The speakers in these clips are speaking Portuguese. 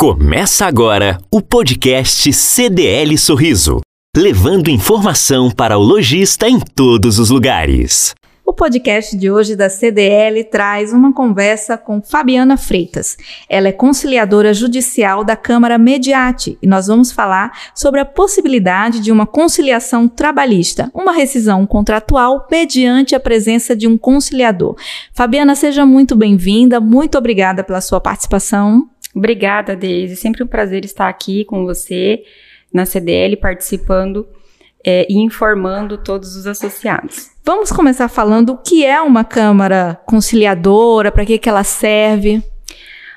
Começa agora o podcast CDL Sorriso, levando informação para o lojista em todos os lugares. O podcast de hoje da CDL traz uma conversa com Fabiana Freitas. Ela é conciliadora judicial da Câmara Mediate e nós vamos falar sobre a possibilidade de uma conciliação trabalhista, uma rescisão contratual mediante a presença de um conciliador. Fabiana, seja muito bem-vinda, muito obrigada pela sua participação. Obrigada, Deise. Sempre um prazer estar aqui com você na CDL, participando é, e informando todos os associados. Vamos começar falando o que é uma Câmara Conciliadora, para que, que ela serve.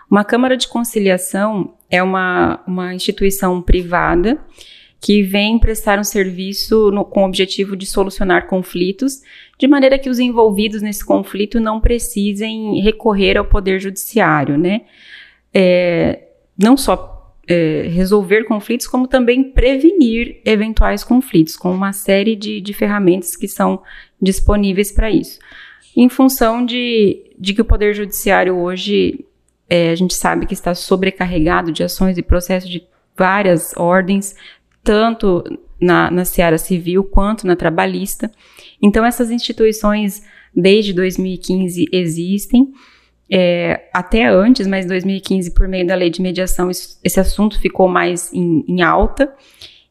Uma Câmara de Conciliação é uma, uma instituição privada que vem prestar um serviço no, com o objetivo de solucionar conflitos, de maneira que os envolvidos nesse conflito não precisem recorrer ao Poder Judiciário, né? É, não só é, resolver conflitos, como também prevenir eventuais conflitos, com uma série de, de ferramentas que são disponíveis para isso. Em função de, de que o Poder Judiciário hoje, é, a gente sabe que está sobrecarregado de ações e processos de várias ordens, tanto na, na seara civil quanto na trabalhista. Então, essas instituições, desde 2015, existem é, até antes, mas em 2015, por meio da lei de mediação, isso, esse assunto ficou mais em, em, alta.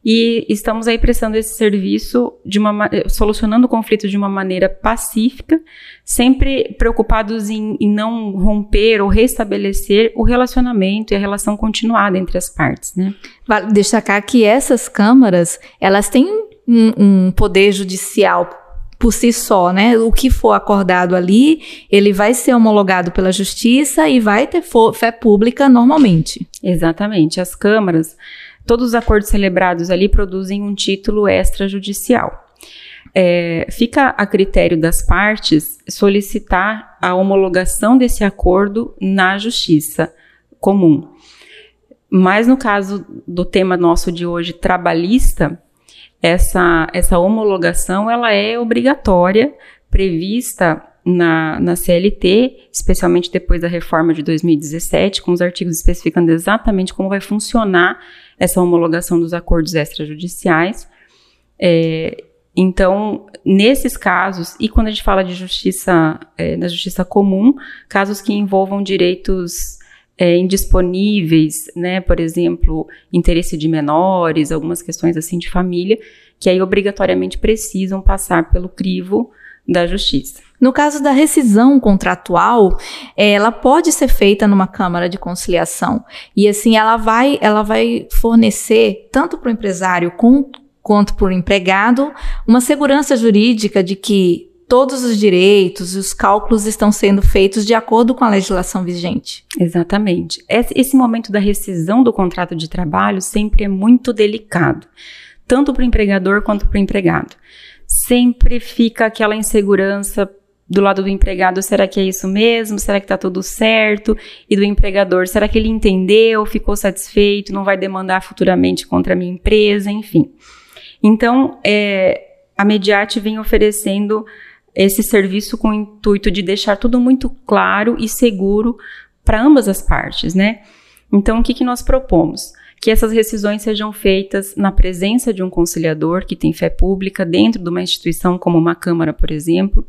E estamos aí prestando esse serviço de uma solucionando o conflito de uma maneira pacífica, sempre preocupados em, em não romper ou restabelecer o relacionamento e a relação continuada entre as partes, né? Vale destacar que essas câmaras, elas têm um, um poder judicial por si só, né? O que for acordado ali, ele vai ser homologado pela justiça e vai ter fé pública normalmente. Exatamente. As câmaras, todos os acordos celebrados ali produzem um título extrajudicial. É, fica a critério das partes solicitar a homologação desse acordo na justiça comum. Mas no caso do tema nosso de hoje, trabalhista, essa, essa homologação ela é obrigatória, prevista na, na CLT, especialmente depois da reforma de 2017, com os artigos especificando exatamente como vai funcionar essa homologação dos acordos extrajudiciais. É, então, nesses casos, e quando a gente fala de justiça, é, na justiça comum, casos que envolvam direitos é, indisponíveis, né, por exemplo, interesse de menores, algumas questões assim de família, que aí obrigatoriamente precisam passar pelo crivo da justiça. No caso da rescisão contratual, ela pode ser feita numa câmara de conciliação e assim ela vai, ela vai fornecer tanto para o empresário com, quanto para o empregado uma segurança jurídica de que todos os direitos e os cálculos estão sendo feitos de acordo com a legislação vigente. Exatamente. Esse momento da rescisão do contrato de trabalho sempre é muito delicado, tanto para o empregador quanto para o empregado. Sempre fica aquela insegurança do lado do empregado, será que é isso mesmo? Será que está tudo certo? E do empregador, será que ele entendeu, ficou satisfeito, não vai demandar futuramente contra a minha empresa, enfim. Então, é, a Mediate vem oferecendo esse serviço com o intuito de deixar tudo muito claro e seguro para ambas as partes, né? Então, o que, que nós propomos? Que essas rescisões sejam feitas na presença de um conciliador que tem fé pública dentro de uma instituição como uma Câmara, por exemplo.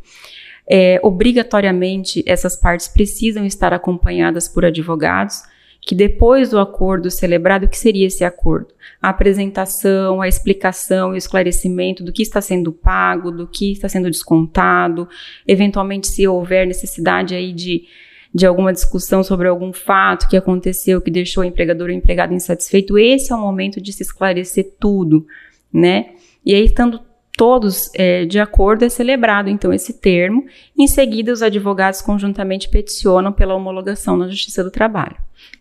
É, obrigatoriamente, essas partes precisam estar acompanhadas por advogados que depois do acordo celebrado, o que seria esse acordo? A apresentação, a explicação e o esclarecimento do que está sendo pago, do que está sendo descontado, eventualmente se houver necessidade aí de, de alguma discussão sobre algum fato que aconteceu que deixou o empregador ou empregado insatisfeito, esse é o momento de se esclarecer tudo, né? E aí, estando todos é, de acordo, é celebrado então esse termo. Em seguida, os advogados conjuntamente peticionam pela homologação na Justiça do Trabalho.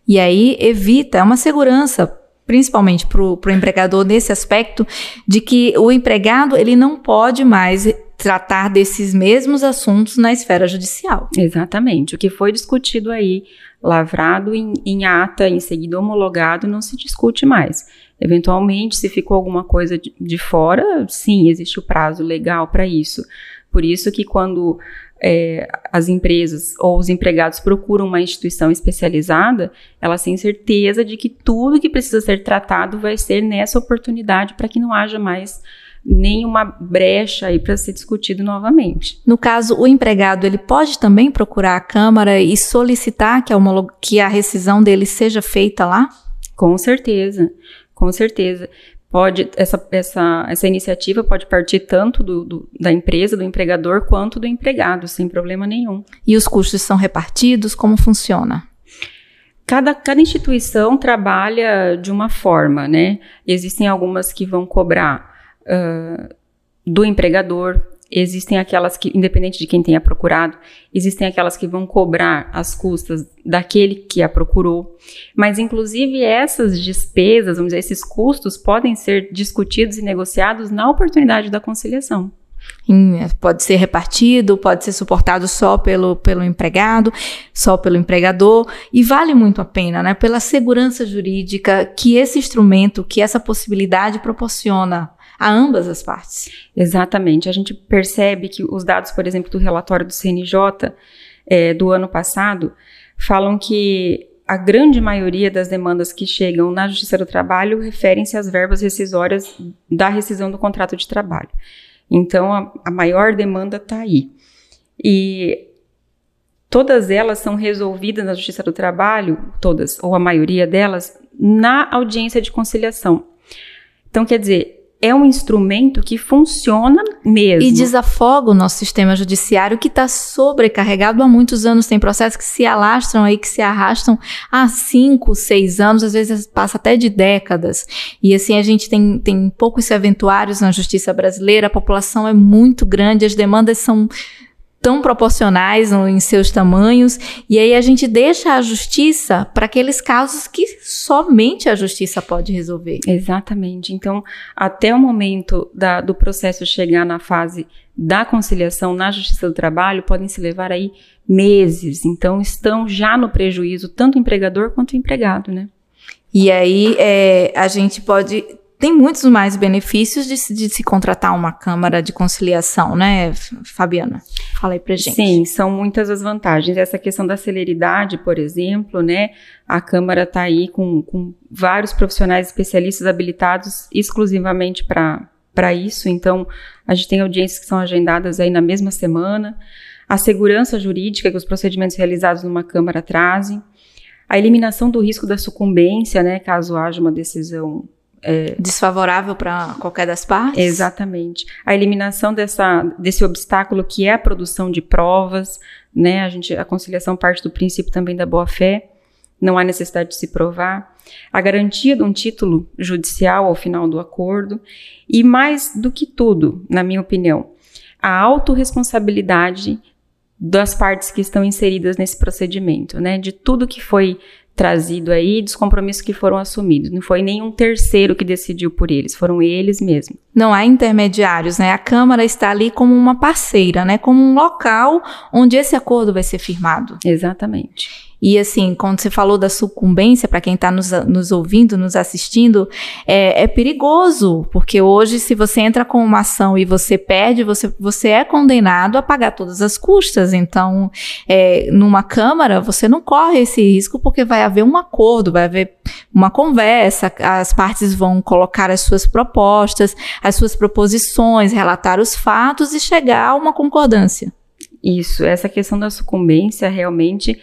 E aí evita, é uma segurança principalmente para o empregador nesse aspecto de que o empregado ele não pode mais tratar desses mesmos assuntos na esfera judicial. Exatamente. O que foi discutido aí, lavrado em, em ata, em seguida homologado, não se discute mais. Eventualmente, se ficou alguma coisa de, de fora, sim, existe o prazo legal para isso. Por isso que quando é, as empresas ou os empregados procuram uma instituição especializada, elas têm certeza de que tudo que precisa ser tratado vai ser nessa oportunidade para que não haja mais nenhuma brecha aí para ser discutido novamente. No caso, o empregado ele pode também procurar a Câmara e solicitar que a, que a rescisão dele seja feita lá? Com certeza, com certeza. Pode, essa, essa, essa iniciativa pode partir tanto do, do, da empresa, do empregador, quanto do empregado, sem problema nenhum. E os custos são repartidos? Como funciona? Cada, cada instituição trabalha de uma forma, né? Existem algumas que vão cobrar uh, do empregador, existem aquelas que, independente de quem tenha procurado, existem aquelas que vão cobrar as custas daquele que a procurou, mas inclusive essas despesas, vamos dizer, esses custos podem ser discutidos e negociados na oportunidade da conciliação. Pode ser repartido, pode ser suportado só pelo, pelo empregado, só pelo empregador, e vale muito a pena, né? Pela segurança jurídica que esse instrumento, que essa possibilidade proporciona a ambas as partes. Exatamente. A gente percebe que os dados, por exemplo, do relatório do CNJ é, do ano passado falam que a grande maioria das demandas que chegam na Justiça do Trabalho referem-se às verbas rescisórias da rescisão do contrato de trabalho. Então, a, a maior demanda está aí. E todas elas são resolvidas na Justiça do Trabalho, todas, ou a maioria delas, na audiência de conciliação. Então, quer dizer, é um instrumento que funciona mesmo. E desafoga o nosso sistema judiciário que está sobrecarregado há muitos anos. Tem processos que se alastram aí, que se arrastam há cinco, seis anos, às vezes passa até de décadas. E assim, a gente tem, tem poucos eventuários na justiça brasileira, a população é muito grande, as demandas são tão proporcionais em seus tamanhos, e aí a gente deixa a justiça para aqueles casos que somente a justiça pode resolver. Exatamente. Então, até o momento da, do processo chegar na fase da conciliação na Justiça do Trabalho, podem se levar aí meses. Então, estão já no prejuízo tanto o empregador quanto o empregado, né? E aí é, a gente pode tem muitos mais benefícios de, de, se contratar uma Câmara de Conciliação, né, Fabiana? Fala aí pra gente. Sim, são muitas as vantagens. Essa questão da celeridade, por exemplo, né, a Câmara está aí com, com vários profissionais especialistas habilitados exclusivamente para isso, então a gente tem audiências que são agendadas aí na mesma semana, a segurança jurídica que os procedimentos realizados numa Câmara trazem, a eliminação do risco da sucumbência, né, caso haja uma decisão é, desfavorável para qualquer das partes? Exatamente. A eliminação dessa, desse obstáculo que é a produção de provas, né? A gente, a conciliação parte do princípio também da boa fé. Não há necessidade de se provar. A garantia de um título judicial ao final do acordo. E mais do que tudo, na minha opinião, a autorresponsabilidade das partes que estão inseridas nesse procedimento, né? De tudo que foi trazido aí dos compromissos que foram assumidos. Não foi nenhum terceiro que decidiu por eles, foram eles mesmos. Não há intermediários, né? A Câmara está ali como uma parceira, né? Como um local onde esse acordo vai ser firmado. Exatamente. E assim, quando você falou da sucumbência, para quem está nos, nos, ouvindo, nos assistindo, é, é, perigoso, porque hoje, se você entra com uma ação e você perde, você, você é condenado a pagar todas as custas. Então, é, numa Câmara, você não corre esse risco, porque vai haver um acordo, vai haver uma conversa, as partes vão colocar as suas propostas, as suas proposições, relatar os fatos e chegar a uma concordância. Isso, essa questão da sucumbência realmente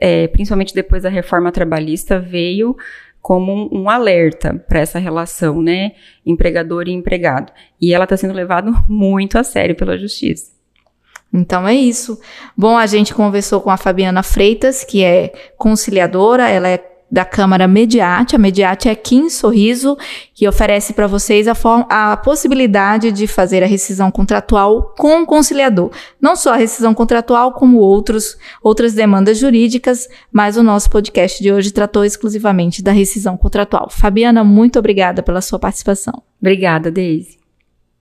é, principalmente depois da reforma trabalhista, veio como um, um alerta para essa relação, né, empregador e empregado. E ela está sendo levada muito a sério pela justiça. Então é isso. Bom, a gente conversou com a Fabiana Freitas, que é conciliadora, ela é da Câmara Mediate. A Mediate é aqui em Sorriso, que oferece para vocês a, a, possibilidade de fazer a rescisão contratual com o conciliador. Não só a rescisão contratual, como outros, outras demandas jurídicas, mas o nosso podcast de hoje tratou exclusivamente da rescisão contratual. Fabiana, muito obrigada pela sua participação. Obrigada, Deise.